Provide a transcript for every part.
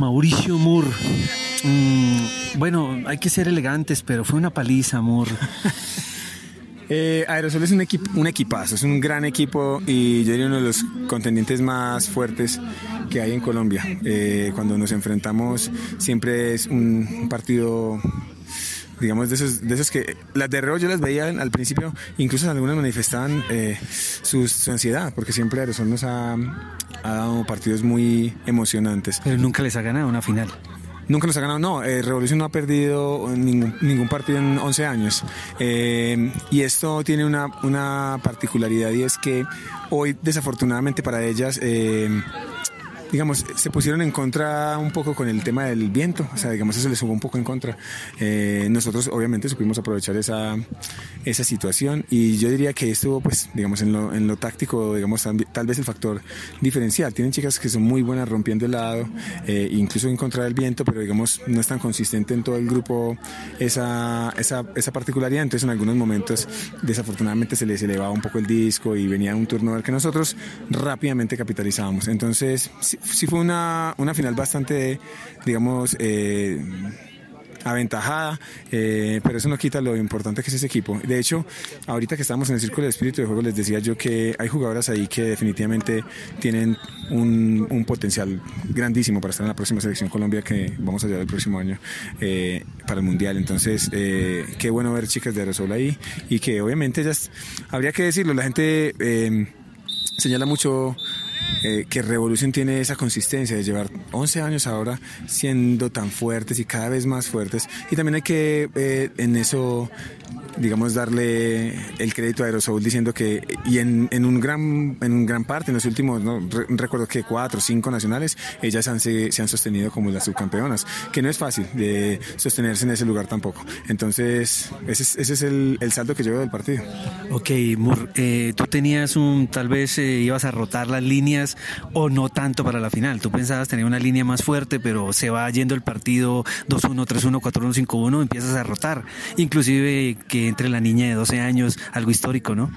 Mauricio Moore. Mm, bueno, hay que ser elegantes, pero fue una paliza, Moore. Eh, Aerosol es un, un equipazo, es un gran equipo y yo diría uno de los contendientes más fuertes que hay en Colombia. Eh, cuando nos enfrentamos siempre es un partido digamos, de esos, de esos que las de Reo yo las veía al principio, incluso algunas manifestaban eh, su, ansiedad, porque siempre Aerosol nos ha, ha, dado partidos muy emocionantes. Pero nunca les ha ganado una final. Nunca nos ha ganado, no, eh, Revolución no ha perdido ningún, ningún partido en 11 años. Eh, y esto tiene una, una, particularidad y es que hoy, desafortunadamente para ellas, eh, digamos, se pusieron en contra un poco con el tema del viento, o sea, digamos, eso les jugó un poco en contra. Eh, nosotros, obviamente, supimos aprovechar esa, esa situación y yo diría que estuvo, pues, digamos, en lo, en lo táctico, digamos, tal vez el factor diferencial. Tienen chicas que son muy buenas rompiendo el lado, eh, incluso en contra del viento, pero, digamos, no es tan consistente en todo el grupo esa, esa, esa particularidad. Entonces, en algunos momentos, desafortunadamente, se les elevaba un poco el disco y venía un turno al que nosotros rápidamente capitalizábamos. Entonces, fue una, una final bastante, digamos, eh, aventajada, eh, pero eso no quita lo importante que es ese equipo. De hecho, ahorita que estamos en el círculo de espíritu de juego, les decía yo que hay jugadoras ahí que definitivamente tienen un, un potencial grandísimo para estar en la próxima selección Colombia que vamos a llevar el próximo año eh, para el Mundial. Entonces, eh, qué bueno ver chicas de Aerosol ahí y que obviamente ellas, habría que decirlo, la gente señala mucho eh, que Revolución tiene esa consistencia de llevar 11 años ahora siendo tan fuertes y cada vez más fuertes. Y también hay que eh, en eso digamos, darle el crédito a Aerosol diciendo que, y en, en, un gran, en un gran parte, en los últimos, recuerdo que cuatro o cinco nacionales, ellas han, se, se, han sostenido como las subcampeonas, que no es fácil de sostenerse en ese lugar tampoco. Entonces, ese es, ese es el, el saldo que yo veo del partido. Ok, Mur, eh, tú tenías un, tal vez eh, ibas a rotar las líneas o no tanto para la final. Tú pensabas tener una línea más fuerte, pero se va yendo el partido 2-1, 3-1, 4-1, 5-1, empiezas a rotar. Inclusive que entre la niña de 12 años, algo histórico, ¿no?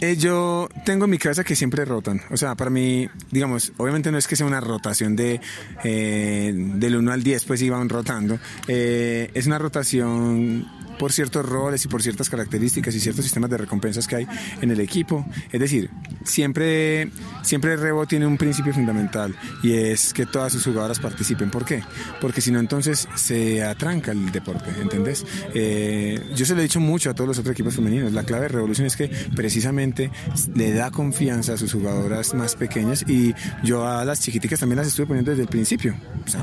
Eh, yo tengo en mi cabeza que siempre rotan. O sea, para mí, digamos, obviamente no es que sea una rotación de eh, del 1 al 10, pues iban rotando. Eh, es una rotación por ciertos roles y por ciertas características y ciertos sistemas de recompensas que hay en el equipo. Es decir, siempre, siempre Rebo tiene un principio fundamental y es que todas sus jugadoras participen. ¿Por qué? Porque si no, entonces se atranca el deporte, ¿entendés? Eh, yo se lo he dicho mucho a todos los otros equipos femeninos. La clave de Revolución es que precisamente le da confianza a sus jugadoras más pequeñas y yo a las chiquiticas también las estuve poniendo desde el principio.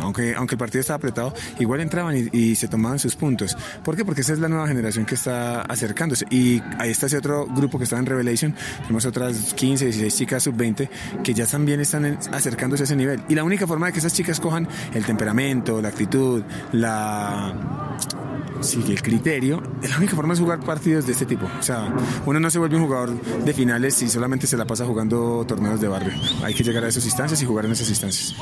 Aunque, aunque el partido estaba apretado, igual entraban y, se tomaban sus puntos. ¿Por qué? Porque esa es la nueva generación que está acercándose. Y ahí está ese otro grupo que está en Revelation. Tenemos otras 15, 16 chicas sub-20 que ya también están acercándose a ese nivel. Y la única forma de que esas chicas cojan el temperamento, la actitud, la sí, el criterio, la única forma es jugar partidos de este tipo. O sea, uno no se vuelve un jugador de finales si solamente se la pasa jugando torneos de barrio. Hay que llegar a esas instancias y jugar en esas instancias.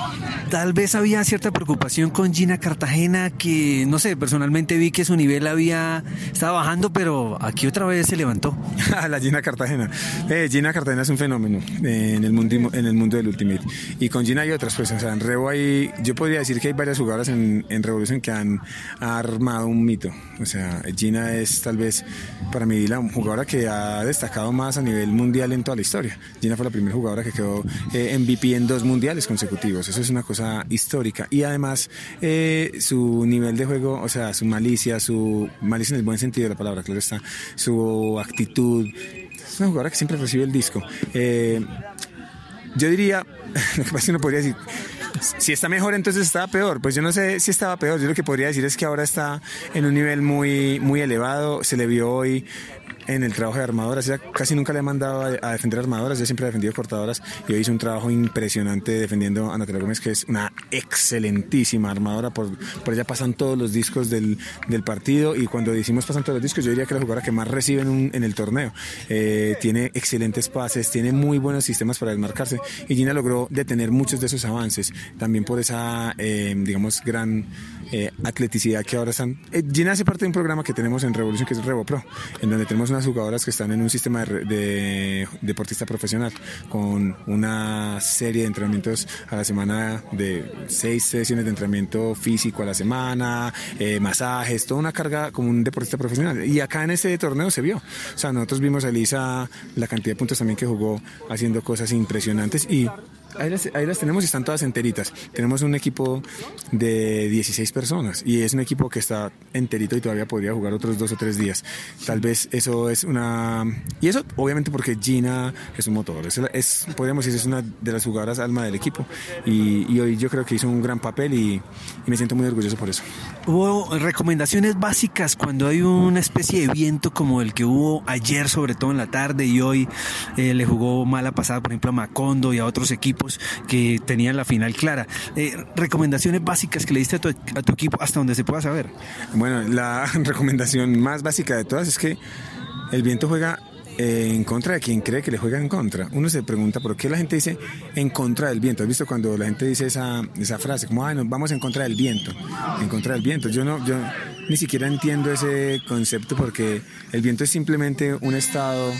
Tal vez había cierta preocupación con Gina Cartagena, que no sé, personalmente vi que su nivel había estaba bajando, pero aquí otra vez se levantó. la Gina Cartagena. Eh, Gina Cartagena es un fenómeno eh, en, el mundo, en el mundo del Ultimate. Y con Gina hay otras, pues, o sea, en Revo hay, yo podría decir que hay varias jugadoras en, en Revolución que han armado un mito o sea, Gina es tal vez para mí la jugadora que ha destacado más a nivel mundial en toda la historia. Gina fue la primera jugadora que quedó eh, MVP en dos mundiales consecutivos. Eso es una cosa histórica. Y además, eh, su nivel de juego, o sea, su malicia, su malicia en el buen sentido de la palabra, claro está, su actitud. Es una jugadora que siempre recibe el disco. Eh, yo diría, lo que pasa es que no podría decir si está mejor, entonces estaba peor. Pues yo no sé si estaba peor. Yo lo que podría decir es que ahora está en un nivel muy, muy elevado. Se le vio hoy en el trabajo de armadoras. Ella casi nunca le he mandado a, defender armadoras, ella siempre ha defendido cortadoras y hoy hizo un trabajo impresionante defendiendo a Natalia Gómez, que es una excelentísima armadora. Por, por ella pasan todos los discos del, del, partido y cuando decimos pasan todos los discos, yo diría que la jugadora que más recibe en, en el torneo. Eh, tiene excelentes pases, tiene muy buenos sistemas para desmarcarse y Gina logró detener muchos de esos avances, también por esa, eh, digamos, gran eh, atleticidad que ahora están. Eh, Gina hace parte de un programa que tenemos en Revolución que es RevoPro, en donde tenemos unas jugadoras que están en un sistema de, deportista profesional con una serie de entrenamientos a la semana de seis sesiones de entrenamiento físico a la semana, eh, masajes, toda una carga como un deportista profesional. Y acá en este torneo se vio. O sea, nosotros vimos a Elisa la cantidad de puntos también que jugó haciendo cosas impresionantes y Ahí las, tenemos y están todas enteritas. Tenemos un equipo de 16 personas y es un equipo que está enterito y todavía podría jugar otros dos o tres días. Tal vez eso es una... Y eso obviamente porque Gina es un motor, es, podríamos decir, es una de las jugadoras alma del equipo y, hoy yo creo que hizo un gran papel y, me siento muy orgulloso por eso. Hubo recomendaciones básicas cuando hay una especie de viento como el que hubo ayer, sobre todo en la tarde y hoy eh, le jugó mala pasada, por ejemplo, a Macondo y a otros equipos que tenían la final clara. Eh, recomendaciones básicas que le diste a tu, equipo hasta donde se pueda saber. Bueno, la recomendación más básica de todas es que el viento juega eh, en contra de quien cree que le juega en contra. Uno se pregunta por qué la gente dice en contra del viento. ¿Has visto cuando la gente dice esa, esa frase? Como, vamos en contra del viento. En contra del viento. Yo no, yo ni siquiera entiendo ese concepto porque el viento es simplemente un estado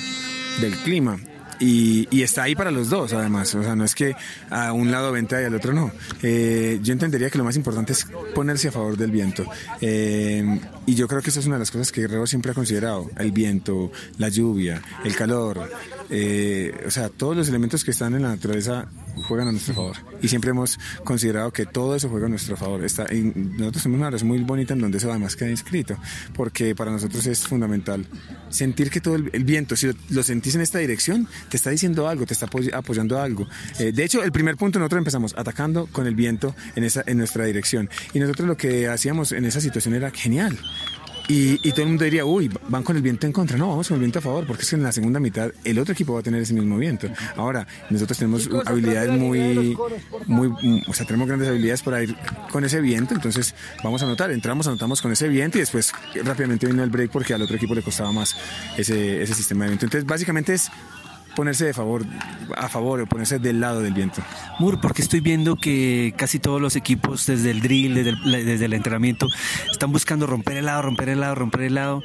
del clima. Y, está ahí para los dos, además. O sea, no es que a un lado venta y al otro no. Eh, yo entendería que lo más importante es ponerse a favor del viento. Eh, y yo creo que esa es una de las cosas que Guerrero siempre ha considerado. El viento, la lluvia, el calor. Eh, o sea, todos los elementos que están en la naturaleza juegan a nuestro favor. Y siempre hemos considerado que todo eso juega a nuestro favor. Está, y nosotros tenemos una relación muy bonita en donde eso además queda inscrito, porque para nosotros es fundamental sentir que todo el, viento, si lo, sentís en esta dirección, te está diciendo algo, te está apoyando algo. Eh, de hecho, el primer punto nosotros empezamos atacando con el viento en, esa, en nuestra dirección. Y nosotros lo que hacíamos en esa situación era genial. Y, todo el mundo diría, uy, van con el viento en contra. No, vamos con el viento a favor, porque es que en la segunda mitad el otro equipo va a tener ese mismo viento. Ahora, nosotros tenemos habilidades muy, muy, o sea, tenemos grandes habilidades para ir con ese viento, entonces vamos a anotar, entramos, anotamos con ese viento y después rápidamente vino el break porque al otro equipo le costaba más ese, ese sistema de viento. Entonces, básicamente es ponerse de favor, a favor o ponerse del lado del viento. Mur, porque estoy viendo que casi todos los equipos desde el drill, desde el, entrenamiento, están buscando romper el lado, romper el lado, romper el lado.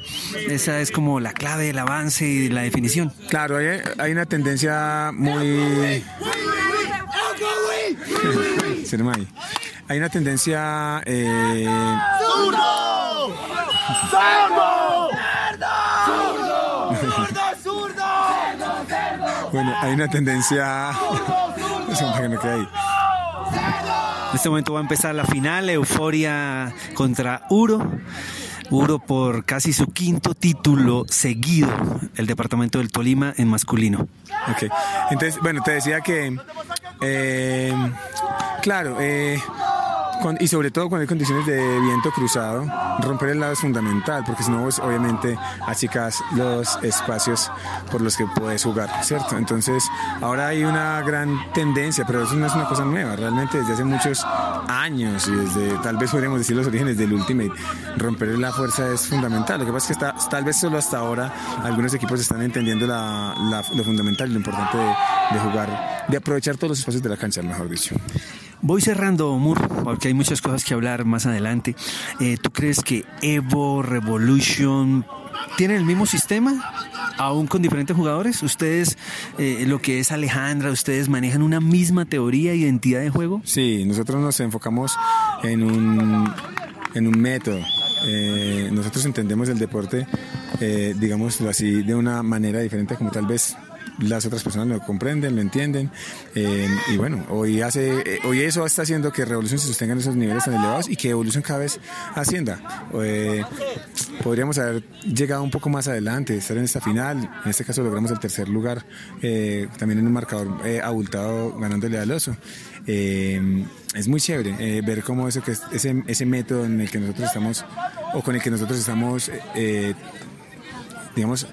Esa es como la clave del avance y la definición. Claro, hay, una tendencia muy... hay una tendencia... Eh... Bueno, hay una tendencia. En este momento va a empezar la final, Euforia contra Uro. Uro por casi su quinto título seguido, el departamento del Tolima en masculino. Ok, entonces, bueno, te decía que, eh, claro, eh, y sobre todo cuando hay condiciones de viento cruzado, romper el lado es fundamental, porque si no, pues, obviamente achicas los espacios por los que puedes jugar, ¿cierto? Entonces, ahora hay una gran tendencia, pero eso no es una cosa nueva, realmente desde hace muchos años y desde, tal vez podríamos decir los orígenes del Ultimate, romper la fuerza es fundamental. Lo que pasa es que está, tal vez solo hasta ahora algunos equipos están entendiendo lo fundamental y lo importante de, de jugar, de aprovechar todos los espacios de la cancha, mejor dicho. Voy cerrando, Mur, porque hay muchas cosas que hablar más adelante. Eh, ¿Tú crees que Evo, Revolution, tienen el mismo sistema? aún con diferentes jugadores? ¿Ustedes, eh, lo que es Alejandra, ustedes manejan una misma teoría, identidad de juego? Sí, nosotros nos enfocamos en un, en un método. Eh, nosotros entendemos el deporte, eh, digámoslo así, de una manera diferente como tal vez las otras personas lo comprenden, lo entienden. Eh, y bueno, hoy, hace, eh, hoy eso está haciendo que Revolución se sostenga en esos niveles tan elevados y que Evolución cada vez ascienda. Eh, podríamos haber llegado un poco más adelante, estar en esta final. En este caso logramos el tercer lugar, también en un marcador abultado ganándole al oso. es muy chévere ver cómo eso que ese, ese método en el que nosotros estamos o con el que nosotros estamos digamos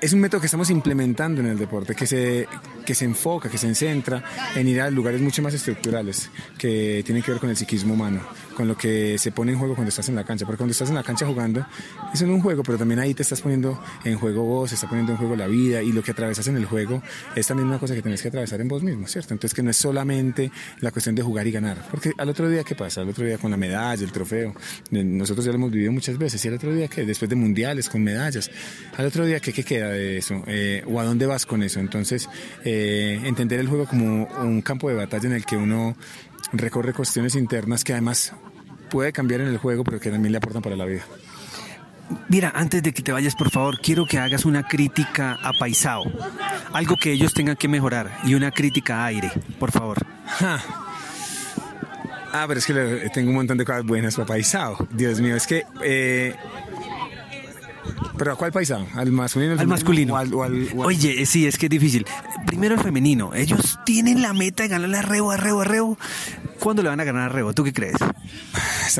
es, un método que estamos implementando en el deporte, que se, que se enfoca, que se centra en ir a lugares mucho más estructurales que tienen que ver con el psiquismo humano, con lo que se pone en juego cuando estás en la cancha. Porque cuando estás en la cancha jugando, es en un juego, pero también ahí te estás poniendo en juego vos, se está poniendo en juego la vida y lo que atravesas en el juego es también una cosa que tenés que atravesar en vos mismo, ¿cierto? Entonces que no es solamente la cuestión de jugar y ganar. Porque al otro día, ¿qué pasa? Al otro día con la medalla, el trofeo, nosotros ya lo hemos vivido muchas veces. ¿Y al otro día qué? Después de mundiales, con medallas. Al otro día, ¿qué, qué queda de eso? Eh, ¿O a dónde vas con eso? Entonces, eh, entender el juego como un campo de batalla en el que uno recorre cuestiones internas que además puede cambiar en el juego, pero que también le aportan para la vida. Mira, antes de que te vayas, por favor, quiero que hagas una crítica a Paisao. Algo que ellos tengan que mejorar y una crítica a aire, por favor. Ah, pero es que tengo un montón de cosas buenas para Paisao. Dios mío, es que eh, ¿Pero a cuál paisa? ¿Al masculino? Al masculino. Oye, sí, es que es difícil. Primero el femenino. Ellos tienen la meta de ganarle a Reo, a Reo, a Reo. ¿Cuándo le van a ganar a Reo? ¿Tú qué crees?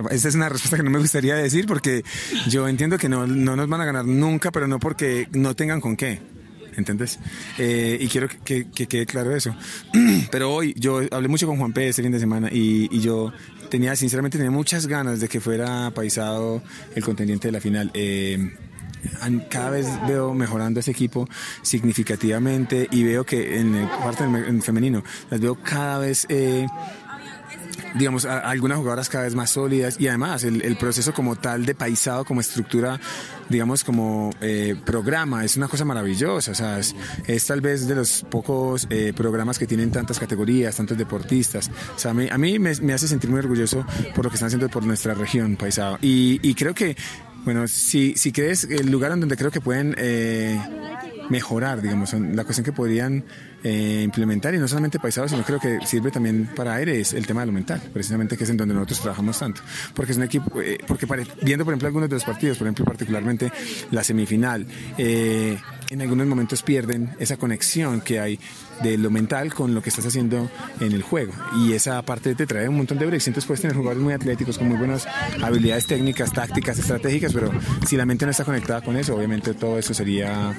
Esta es una respuesta que no me gustaría decir porque yo entiendo que no, no nos van a ganar nunca, pero no porque no tengan con qué. ¿Entiendes? Eh, y quiero que, quede claro eso. Pero hoy yo hablé mucho con Juan P. este fin de semana y, y yo tenía, sinceramente, tenía muchas ganas de que fuera paisado el contendiente de la final. Eh, cada vez veo mejorando ese equipo significativamente y veo que en el parte femenino las veo cada vez eh, digamos, algunas jugadoras cada vez más sólidas y además el, proceso como tal de paisado, como estructura, digamos, como eh, programa, es una cosa maravillosa. O sea, es, tal vez de los pocos eh, programas que tienen tantas categorías, tantos deportistas. O sea, a mí, me, hace sentir muy orgulloso por lo que están haciendo por nuestra región, paisado. Y, y creo que bueno, si, si crees el lugar en donde creo que pueden eh, mejorar, digamos, la cuestión que podrían eh, implementar, y no solamente paisado, sino creo que sirve también para aire, es el tema de lo mental, precisamente que es en donde nosotros trabajamos tanto. Porque es un equipo, eh, porque viendo por ejemplo algunos de los partidos, por ejemplo particularmente la semifinal, en algunos momentos pierden esa conexión que hay de lo mental con lo que estás haciendo en el juego. Y esa parte te trae un montón de breaks. Entonces puedes tener jugadores muy atléticos con muy buenas habilidades técnicas, tácticas, estratégicas, pero si la mente no está conectada con eso, obviamente todo eso sería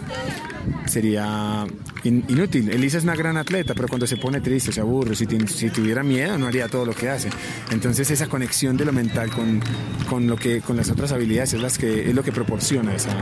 sería inútil. Elisa es una gran atleta, pero cuando se pone triste, se aburre, si, si, tuviera miedo no haría todo lo que hace. Entonces esa conexión de lo mental con, con, lo que, con las otras habilidades es, las que, es lo que proporciona esa...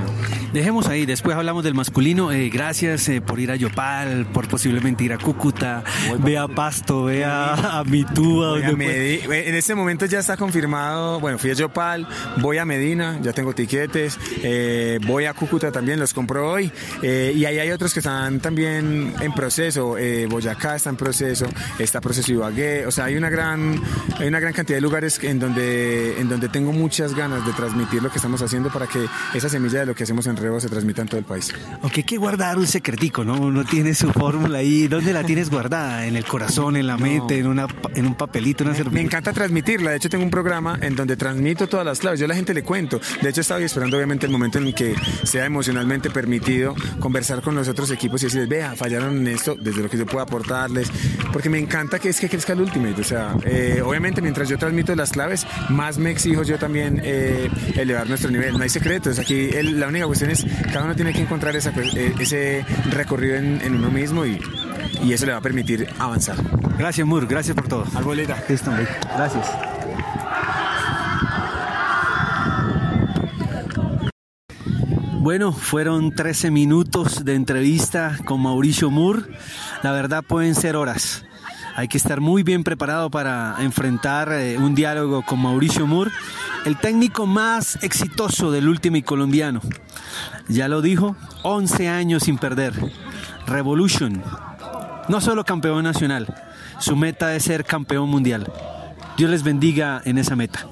Dejemos ahí, después hablamos del masculino. Eh, gracias eh, por ir a Yopal, por posiblemente ir a Cúcuta, ve a Pasto, ve a, Mitúa. En este momento ya está confirmado, bueno, fui a Yopal, voy a Medina, ya tengo tiquetes, eh, voy a Cúcuta también, los compro hoy. y ahí hay otros que están también en proceso. Eh, Boyacá está en proceso, está proceso Ibagué. O sea, hay una gran, hay una gran cantidad de lugares en donde, en donde tengo muchas ganas de transmitir lo que estamos haciendo para que esa semilla de lo que hacemos en Rebo se transmita en todo el país. Aunque hay que guardar un secretico, ¿no? Uno tiene su fórmula ahí. ¿Dónde la tienes guardada? ¿En el corazón, en la mente, en, una, en un papelito, una me, me encanta transmitirla. De hecho, tengo un programa en donde transmito todas las claves. Yo a la gente le cuento. De hecho, estaba esperando obviamente el momento en que sea emocionalmente permitido conversar con los otros equipos y decirles, vea, fallaron en esto, desde lo que yo puedo aportarles, porque me encanta que es que crezca el Ultimate. O sea, eh, obviamente mientras yo transmito las claves, más me exijo yo también eh, elevar nuestro nivel. No hay secretos, aquí la única cuestión es cada uno tiene que encontrar eh, ese recorrido en, uno mismo y, y, eso le va a permitir avanzar. Gracias, Mur, gracias por todo. Arboleta. Gracias. Bueno, fueron 13 minutos de entrevista con Mauricio Moore. La verdad pueden ser horas. Hay que estar muy bien preparado para enfrentar eh, un diálogo con Mauricio Moore, el técnico más exitoso del último y colombiano. Ya lo dijo, 11 años sin perder. Revolution. No solo campeón nacional, su meta es ser campeón mundial. Dios les bendiga en esa meta.